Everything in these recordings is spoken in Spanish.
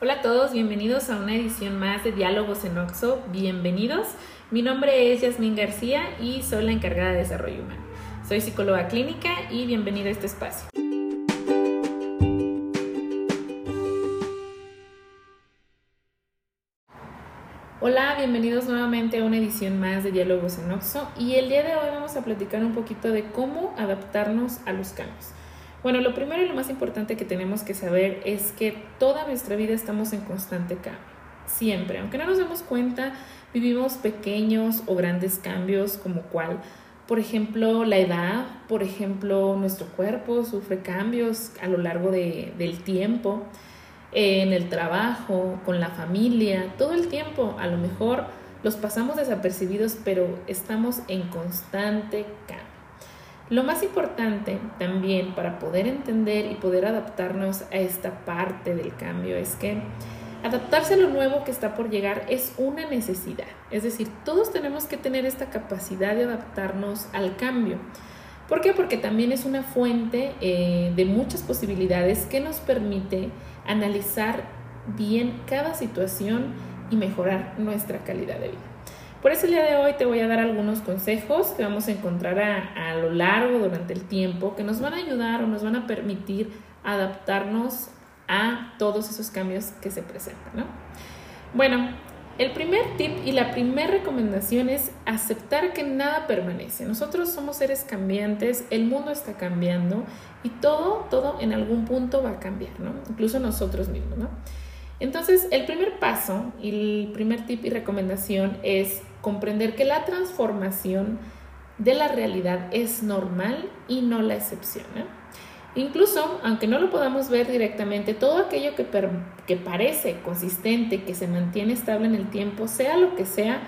Hola a todos, bienvenidos a una edición más de Diálogos en Oxo. Bienvenidos. Mi nombre es Yasmín García y soy la encargada de desarrollo humano. Soy psicóloga clínica y bienvenida a este espacio. Hola, bienvenidos nuevamente a una edición más de Diálogos en Oxo y el día de hoy vamos a platicar un poquito de cómo adaptarnos a los cambios. Bueno, lo primero y lo más importante que tenemos que saber es que toda nuestra vida estamos en constante cambio. Siempre, aunque no nos demos cuenta, vivimos pequeños o grandes cambios como cuál. Por ejemplo, la edad, por ejemplo, nuestro cuerpo sufre cambios a lo largo de, del tiempo, en el trabajo, con la familia, todo el tiempo. A lo mejor los pasamos desapercibidos, pero estamos en constante cambio. Lo más importante también para poder entender y poder adaptarnos a esta parte del cambio es que adaptarse a lo nuevo que está por llegar es una necesidad. Es decir, todos tenemos que tener esta capacidad de adaptarnos al cambio. ¿Por qué? Porque también es una fuente eh, de muchas posibilidades que nos permite analizar bien cada situación y mejorar nuestra calidad de vida. Por eso el día de hoy te voy a dar algunos consejos que vamos a encontrar a, lo largo durante el tiempo que nos van a ayudar o nos van a permitir adaptarnos a todos esos cambios que se presentan. Bueno, el primer tip y la primera recomendación es aceptar que nada permanece. Nosotros somos seres cambiantes, el mundo está cambiando y todo, todo en algún punto va a cambiar, ¿no? Incluso nosotros mismos, ¿no? Entonces, el primer paso y el primer tip y recomendación es comprender que la transformación de la realidad es normal y no la excepción. ¿eh? Incluso, aunque no lo podamos ver directamente, todo aquello que, que parece consistente, que se mantiene estable en el tiempo, sea lo que sea,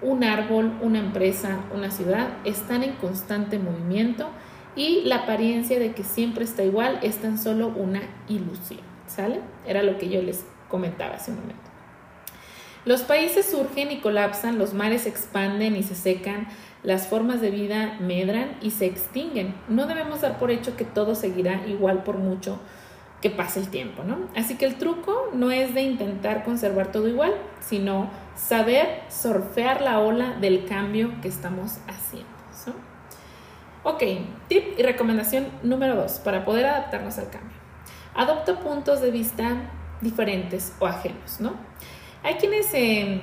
un árbol, una empresa, una ciudad, están en constante movimiento y la apariencia de que siempre está igual es tan solo una ilusión. ¿Sale? Era lo que yo les comentaba hace un momento. Los países surgen y colapsan, los mares se expanden y se secan, las formas de vida medran y se extinguen. No debemos dar por hecho que todo seguirá igual por mucho que pase el tiempo, ¿no? Así que el truco no es de intentar conservar todo igual, sino saber surfear la ola del cambio que estamos haciendo. Ok, tip y recomendación número dos para poder adaptarnos al cambio. Adopta puntos de vista diferentes o ajenos, ¿no? Hay quienes se,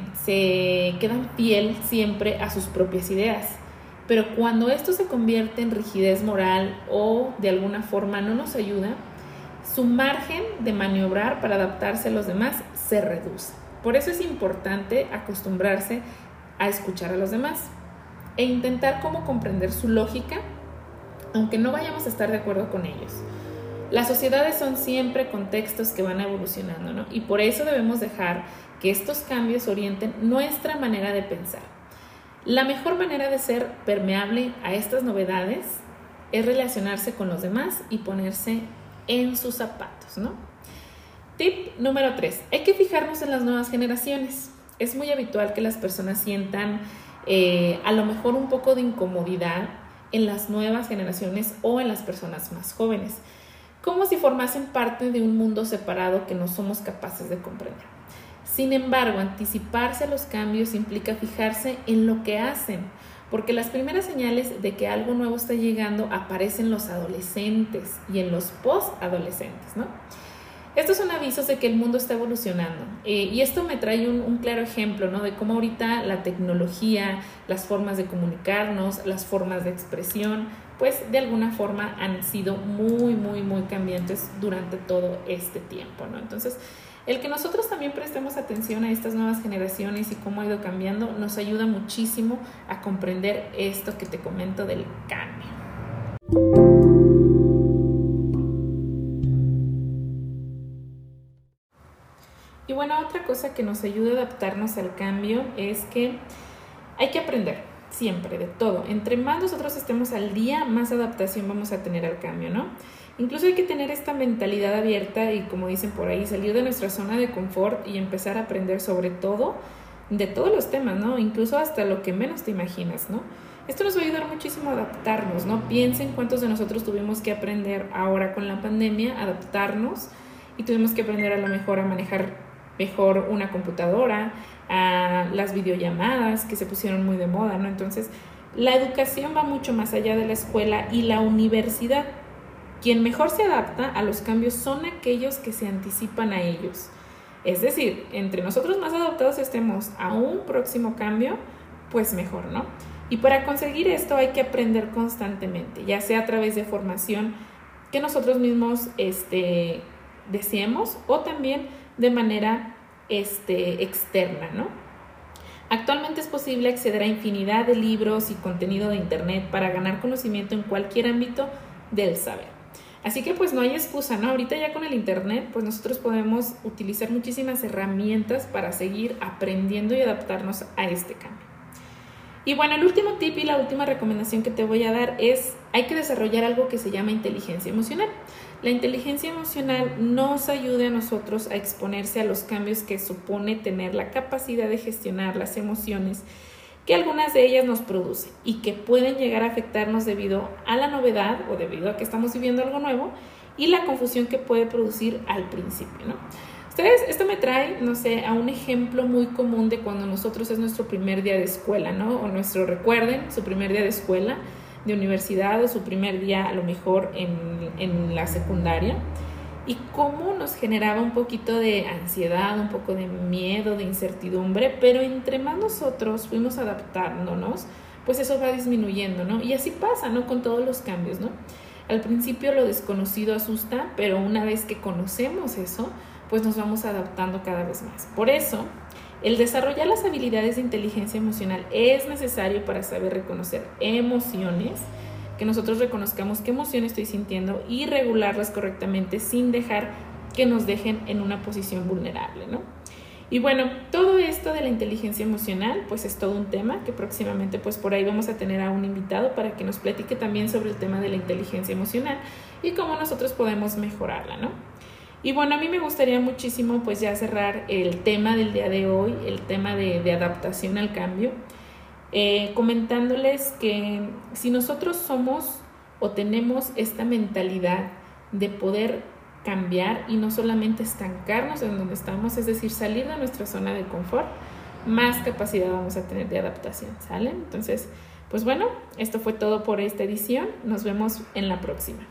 quedan fiel siempre a sus propias ideas, pero cuando esto se convierte en rigidez moral o de alguna forma no nos ayuda, su margen de maniobrar para adaptarse a los demás se reduce. Por eso es importante acostumbrarse a escuchar a los demás e intentar cómo comprender su lógica, aunque no vayamos a estar de acuerdo con ellos. Las sociedades son siempre contextos que van evolucionando, ¿no? Y por eso debemos dejar que estos cambios orienten nuestra manera de pensar. La mejor manera de ser permeable a estas novedades es relacionarse con los demás y ponerse en sus zapatos, ¿no? Tip número 3. Hay que fijarnos en las nuevas generaciones. Es muy habitual que las personas sientan eh, a lo mejor un poco de incomodidad en las nuevas generaciones o en las personas más jóvenes como si formasen parte de un mundo separado que no somos capaces de comprender. Sin embargo, anticiparse a los cambios implica fijarse en lo que hacen, porque las primeras señales de que algo nuevo está llegando aparecen en los adolescentes y en los post-adolescentes, ¿no? Estos son avisos de que el mundo está evolucionando. Eh, y esto me trae un, un, claro ejemplo, ¿no? De cómo ahorita la tecnología, las formas de comunicarnos, las formas de expresión, pues de alguna forma han sido muy, muy, muy cambiantes durante todo este tiempo, ¿no? Entonces, el que nosotros también prestemos atención a estas nuevas generaciones y cómo ha ido cambiando nos ayuda muchísimo a comprender esto que te comento del cambio. Bueno, otra cosa que nos ayuda a adaptarnos al cambio es que hay que aprender siempre, de todo. Entre más nosotros estemos al día, más adaptación vamos a tener al cambio, ¿no? Incluso hay que tener esta mentalidad abierta y, como dicen por ahí, salir de nuestra zona de confort y empezar a aprender sobre todo de todos los temas, ¿no? Incluso hasta lo que menos te imaginas, ¿no? Esto nos va a ayudar muchísimo a adaptarnos, ¿no? Piensen cuántos de nosotros tuvimos que aprender ahora con la pandemia, adaptarnos y tuvimos que aprender a lo mejor a manejar mejor una computadora, a las videollamadas que se pusieron muy de moda, ¿no? Entonces, la educación va mucho más allá de la escuela y la universidad. Quien mejor se adapta a los cambios son aquellos que se anticipan a ellos. Es decir, entre nosotros más adaptados estemos a un próximo cambio, pues mejor, ¿no? Y para conseguir esto hay que aprender constantemente, ya sea a través de formación que nosotros mismos este, deseemos o también de manera este, externa, ¿no? Actualmente es posible acceder a infinidad de libros y contenido de Internet para ganar conocimiento en cualquier ámbito del saber. Así que pues no hay excusa, ¿no? Ahorita ya con el Internet pues nosotros podemos utilizar muchísimas herramientas para seguir aprendiendo y adaptarnos a este cambio. Y bueno, el último tip y la última recomendación que te voy a dar es, hay que desarrollar algo que se llama inteligencia emocional. La inteligencia emocional nos ayuda a nosotros a exponerse a los cambios que supone tener la capacidad de gestionar las emociones que algunas de ellas nos producen y que pueden llegar a afectarnos debido a la novedad o debido a que estamos viviendo algo nuevo y la confusión que puede producir al principio, ¿no? Ustedes, esto me trae, no sé, a un ejemplo muy común de cuando nosotros es nuestro primer día de escuela, ¿no? O nuestro, recuerden, su primer día de escuela de universidad o su primer día a lo mejor en, en la secundaria y cómo nos generaba un poquito de ansiedad, un poco de miedo, de incertidumbre, pero entre más nosotros fuimos adaptándonos, pues eso va disminuyendo, ¿no? Y así pasa, ¿no? Con todos los cambios, ¿no? Al principio lo desconocido asusta, pero una vez que conocemos eso, pues nos vamos adaptando cada vez más. Por eso, el desarrollar las habilidades de inteligencia emocional es necesario para saber reconocer emociones, que nosotros reconozcamos qué emoción estoy sintiendo y regularlas correctamente sin dejar que nos dejen en una posición vulnerable, ¿no? Y bueno, todo esto de la inteligencia emocional, pues es todo un tema que próximamente, pues por ahí vamos a tener a un invitado para que nos platique también sobre el tema de la inteligencia emocional y cómo nosotros podemos mejorarla, ¿no? Y bueno, a mí me gustaría muchísimo pues ya cerrar el tema del día de hoy, el tema de, adaptación al cambio, eh, comentándoles que si nosotros somos o tenemos esta mentalidad de poder cambiar y no solamente estancarnos en donde estamos, es decir, salir de nuestra zona de confort, más capacidad vamos a tener de adaptación, ¿sale? Entonces, pues bueno, esto fue todo por esta edición, nos vemos en la próxima.